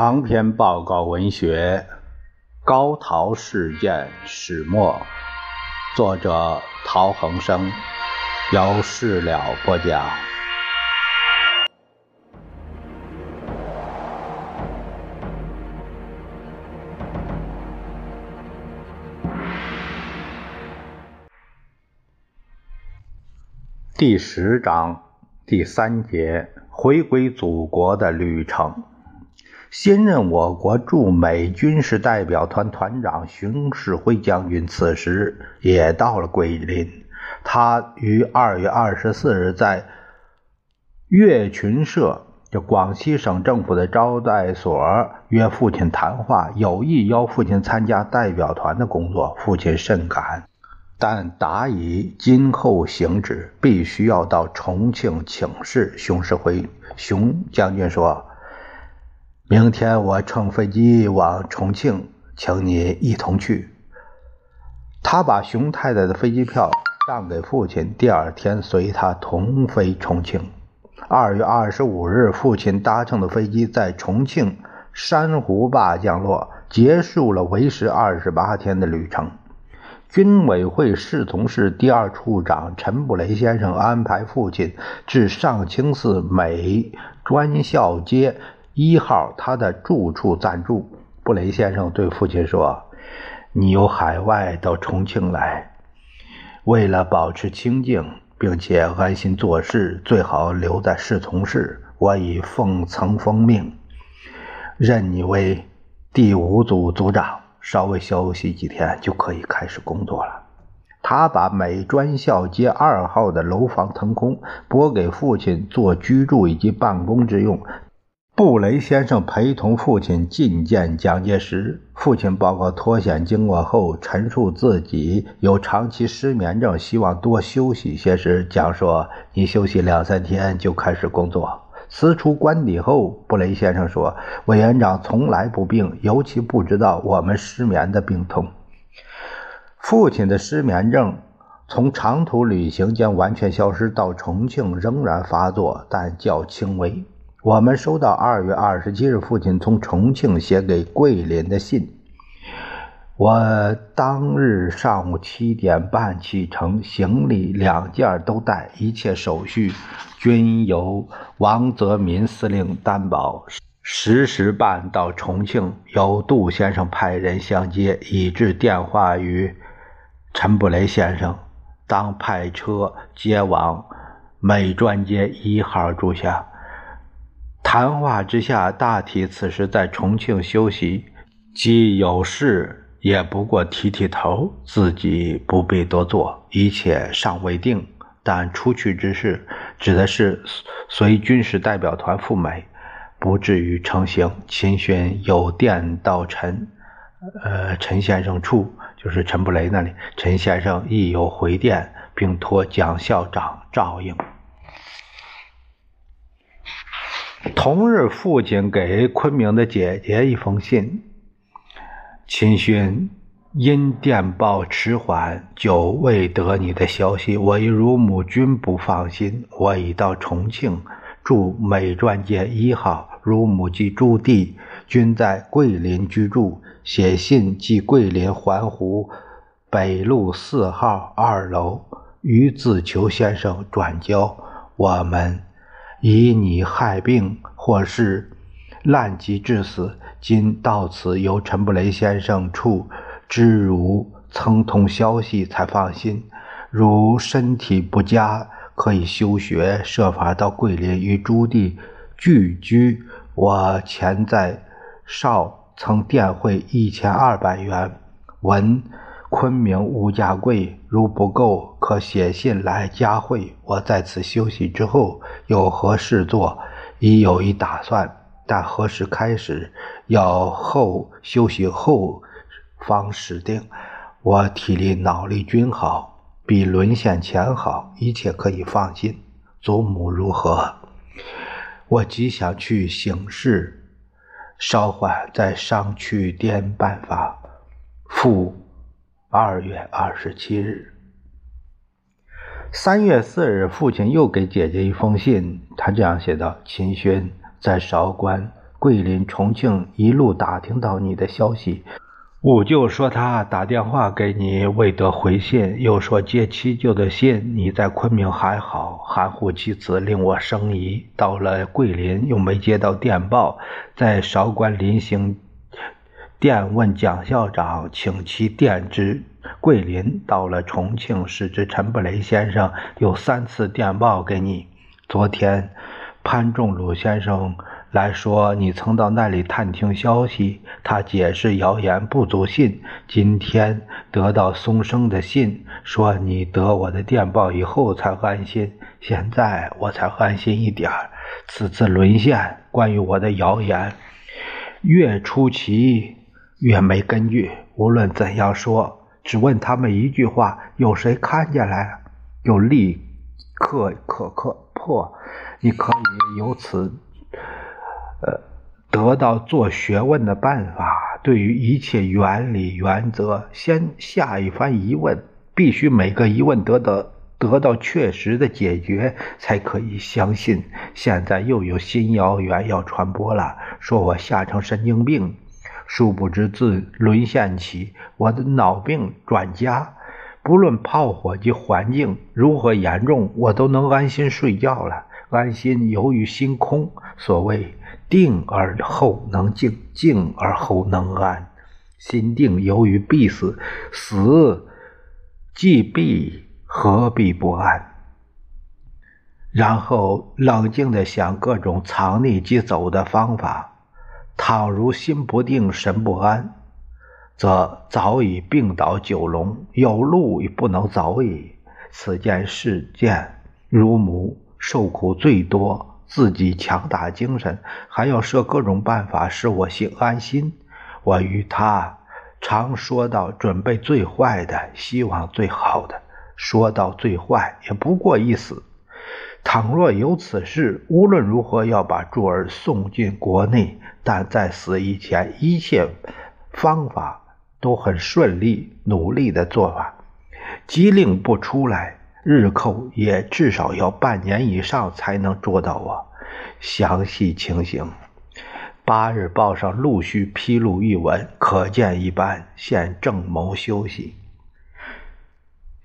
长篇报告文学《高陶事件始末》，作者陶恒生，由事了播讲。第十章第三节：回归祖国的旅程。新任我国驻美军事代表团团长熊式辉将军此时也到了桂林。他于二月二十四日在月群社，就广西省政府的招待所约父亲谈话，有意邀父亲参加代表团的工作。父亲甚感，但答以今后行止必须要到重庆请示。熊式辉熊将军说。明天我乘飞机往重庆，请你一同去。他把熊太太的飞机票让给父亲，第二天随他同飞重庆。二月二十五日，父亲搭乘的飞机在重庆珊瑚坝降落，结束了为时二十八天的旅程。军委会侍从室第二处长陈布雷先生安排父亲至上清寺美专校街。一号，他的住处暂住。布雷先生对父亲说：“你由海外到重庆来，为了保持清静，并且安心做事，最好留在侍从室。我已奉曾封命，任你为第五组组长。稍微休息几天，就可以开始工作了。”他把美专校街二号的楼房腾空，拨给父亲做居住以及办公之用。布雷先生陪同父亲觐见蒋介石。父亲报告脱险经过后，陈述自己有长期失眠症，希望多休息些时，蒋说：“你休息两三天就开始工作。”辞出官邸后，布雷先生说：“委员长从来不病，尤其不知道我们失眠的病痛。”父亲的失眠症从长途旅行间完全消失，到重庆仍然发作，但较轻微。我们收到二月二十七日父亲从重庆写给桂林的信。我当日上午七点半启程，行李两件都带，一切手续均由王泽民司令担保。十时半到重庆，由杜先生派人相接，已致电话于陈布雷先生，当派车接往美专街一号住下。谈话之下，大体此时在重庆休息，即有事也不过提提头，自己不必多做，一切尚未定。但出去之事，指的是随军事代表团赴美，不至于成行。秦勋有电到陈，呃，陈先生处，就是陈布雷那里，陈先生亦有回电，并托蒋校长照应。同日，父亲给昆明的姐姐一封信。秦勋因电报迟缓，久未得你的消息，我与乳母均不放心。我已到重庆，住美专街一号，乳母及朱棣均在桂林居住。写信寄桂林环湖北路四号二楼，于自求先生转交我们。以你害病或是烂疾致死，今到此由陈布雷先生处知如曾通消息，才放心。如身体不佳，可以休学，设法到桂林与朱棣聚居。我前在邵曾电汇一千二百元，闻昆明物价贵，如不够。可写信来加惠。我在此休息之后有何事做，已有一打算，但何时开始，要后休息后方始定。我体力脑力均好，比沦陷前好，一切可以放心。祖母如何？我即想去省事，稍缓再商去颠办法。复二月二十七日。三月四日，父亲又给姐姐一封信，他这样写道：“秦勋在韶关桂林、重庆一路打听到你的消息。五舅说他打电话给你未得回信，又说接七舅的信你在昆明还好，含糊其辞令我生疑。到了桂林又没接到电报，在韶关临行电问蒋校长，请其电知桂林。到了重庆，时知陈布雷先生有三次电报给你。昨天潘仲鲁先生。来说，你曾到那里探听消息，他解释谣言不足信。今天得到松生的信，说你得我的电报以后才安心，现在我才安心一点此次沦陷，关于我的谣言，越出奇越没根据。无论怎样说，只问他们一句话：有谁看见来了？有立刻可可破，你可以由此。呃，得到做学问的办法，对于一切原理原则，先下一番疑问，必须每个疑问得到得到确实的解决，才可以相信。现在又有新谣言要传播了，说我吓成神经病。殊不知自沦陷起，我的脑病转佳，不论炮火及环境如何严重，我都能安心睡觉了。安心由于心空，所谓。定而后能静，静而后能安。心定由于必死，死既必，何必不安？然后冷静地想各种藏匿即走的方法。倘如心不定，神不安，则早已病倒九龙，有路已不能走矣。此件事件，乳母受苦最多。自己强打精神，还要设各种办法使我心安心。我与他常说到准备最坏的，希望最好的。说到最坏，也不过一死。倘若有此事，无论如何要把柱儿送进国内。但在死以前，一切方法都很顺利，努力的做法，机令不出来。日寇也至少要半年以上才能捉到我。详细情形，《八日报》上陆续披露一文，可见一斑。现正谋休息，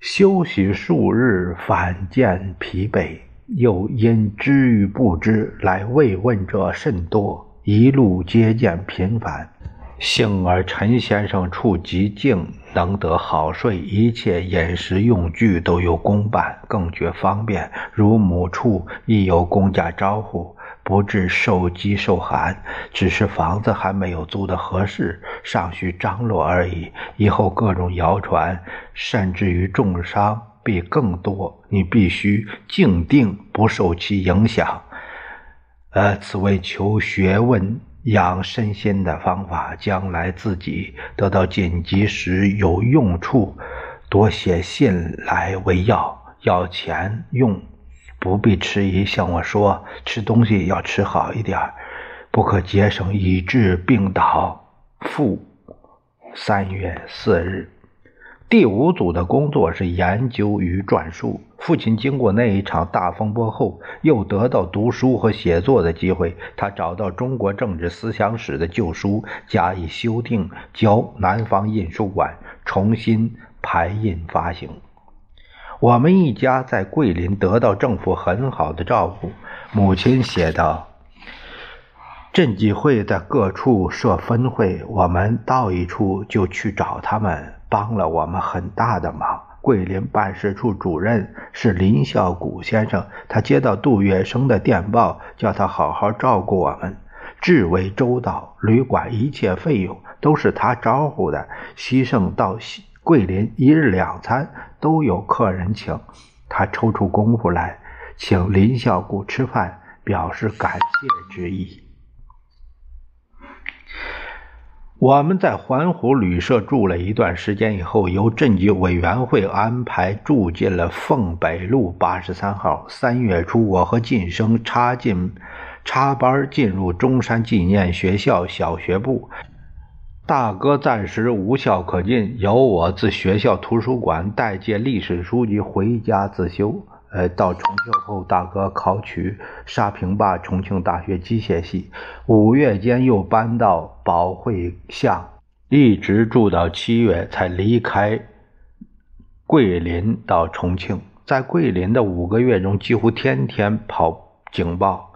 休息数日，反见疲惫。又因知与不知来慰问者甚多，一路接见频繁。幸而陈先生处极静，能得好睡，一切饮食用具都有公办，更觉方便。如母处亦有公家招呼，不致受饥受寒。只是房子还没有租得合适，尚需张罗而已。以后各种谣传，甚至于重伤，必更多。你必须静定，不受其影响。呃，此为求学问。养身心的方法，将来自己得到紧急时有用处。多写信来为要，要钱用，不必迟疑。向我说，吃东西要吃好一点，不可节省，以致病倒。复，三月四日。第五组的工作是研究与转述。父亲经过那一场大风波后，又得到读书和写作的机会。他找到中国政治思想史的旧书，加以修订，交南方印书馆重新排印发行。我们一家在桂林得到政府很好的照顾。母亲写道：“赈济会在各处设分会，我们到一处就去找他们。”帮了我们很大的忙。桂林办事处主任是林孝谷先生，他接到杜月笙的电报，叫他好好照顾我们，至为周到。旅馆一切费用都是他招呼的。西盛到西桂林一日两餐都有客人请，他抽出功夫来请林孝谷吃饭，表示感谢之意。我们在环湖旅社住了一段时间以后，由镇局委员会安排住进了凤北路八十三号。三月初，我和晋生插进插班进入中山纪念学校小学部。大哥暂时无校可进，由我自学校图书馆代借历史书籍回家自修。呃，到重庆后，大哥考取沙坪坝重庆大学机械系，五月间又搬到宝汇巷，一直住到七月才离开桂林到重庆。在桂林的五个月中，几乎天天跑警报。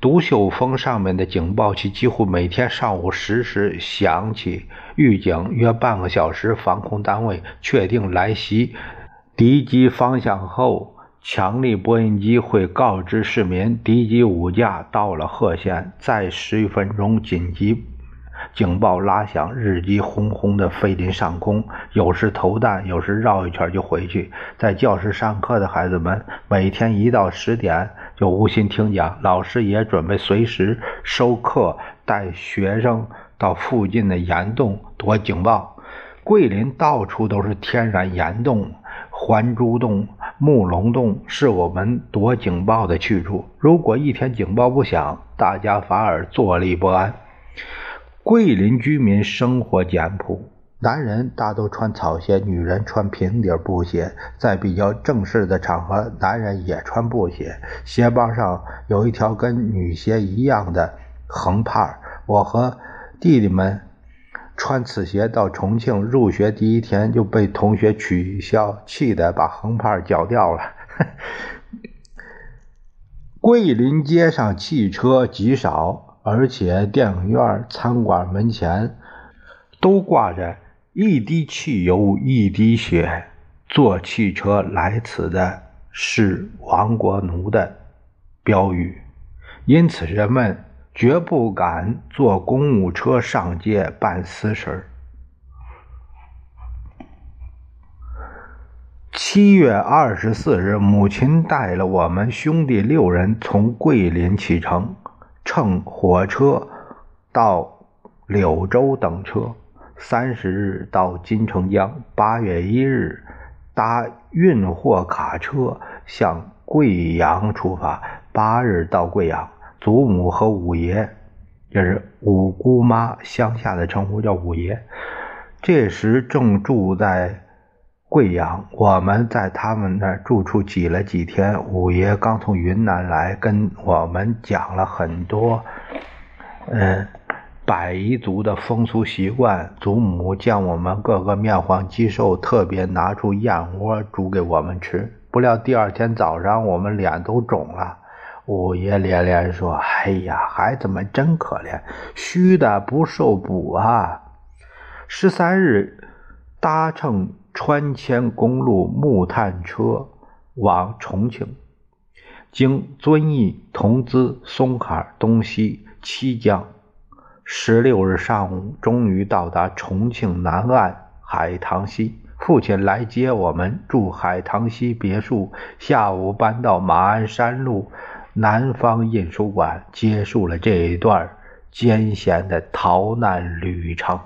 独秀峰上面的警报器几乎每天上午十时响起，预警约半个小时。防空单位确定来袭敌机方向后，强力播音机会告知市民敌机五架到了贺县。再十余分钟，紧急。警报拉响，日机轰轰地飞临上空，有时投弹，有时绕一圈就回去。在教室上课的孩子们，每天一到十点就无心听讲，老师也准备随时收课，带学生到附近的岩洞躲警报。桂林到处都是天然岩洞，环珠洞、木龙洞是我们躲警报的去处。如果一天警报不响，大家反而坐立不安。桂林居民生活简朴，男人大都穿草鞋，女人穿平底布鞋。在比较正式的场合，男人也穿布鞋，鞋帮上有一条跟女鞋一样的横帕。我和弟弟们穿此鞋到重庆，入学第一天就被同学取笑，气得把横帕绞掉了。桂林街上汽车极少。而且电影院、餐馆门前都挂着“一滴汽油一滴血，坐汽车来此的是亡国奴”的标语，因此人们绝不敢坐公务车上街办私事儿七月二十四日，母亲带了我们兄弟六人从桂林启程。乘火车到柳州等车，三十日到金城江，八月一日搭运货卡车向贵阳出发，八日到贵阳。祖母和五爷，就是五姑妈乡下的称呼叫五爷，这时正住在。贵阳，我们在他们那儿住处挤了几天。五爷刚从云南来，跟我们讲了很多，嗯，百夷族的风俗习惯。祖母见我们个个面黄肌瘦，特别拿出燕窝煮给我们吃。不料第二天早上，我们脸都肿了。五爷连连说：“哎呀，孩子们真可怜，虚的不受补啊！”十三日，搭乘。川黔公路木炭车往重庆，经遵义、桐梓、松坎、东溪、七江，十六日上午终于到达重庆南岸海棠溪。父亲来接我们，住海棠溪别墅。下午搬到马鞍山路南方印书馆，结束了这一段艰险的逃难旅程。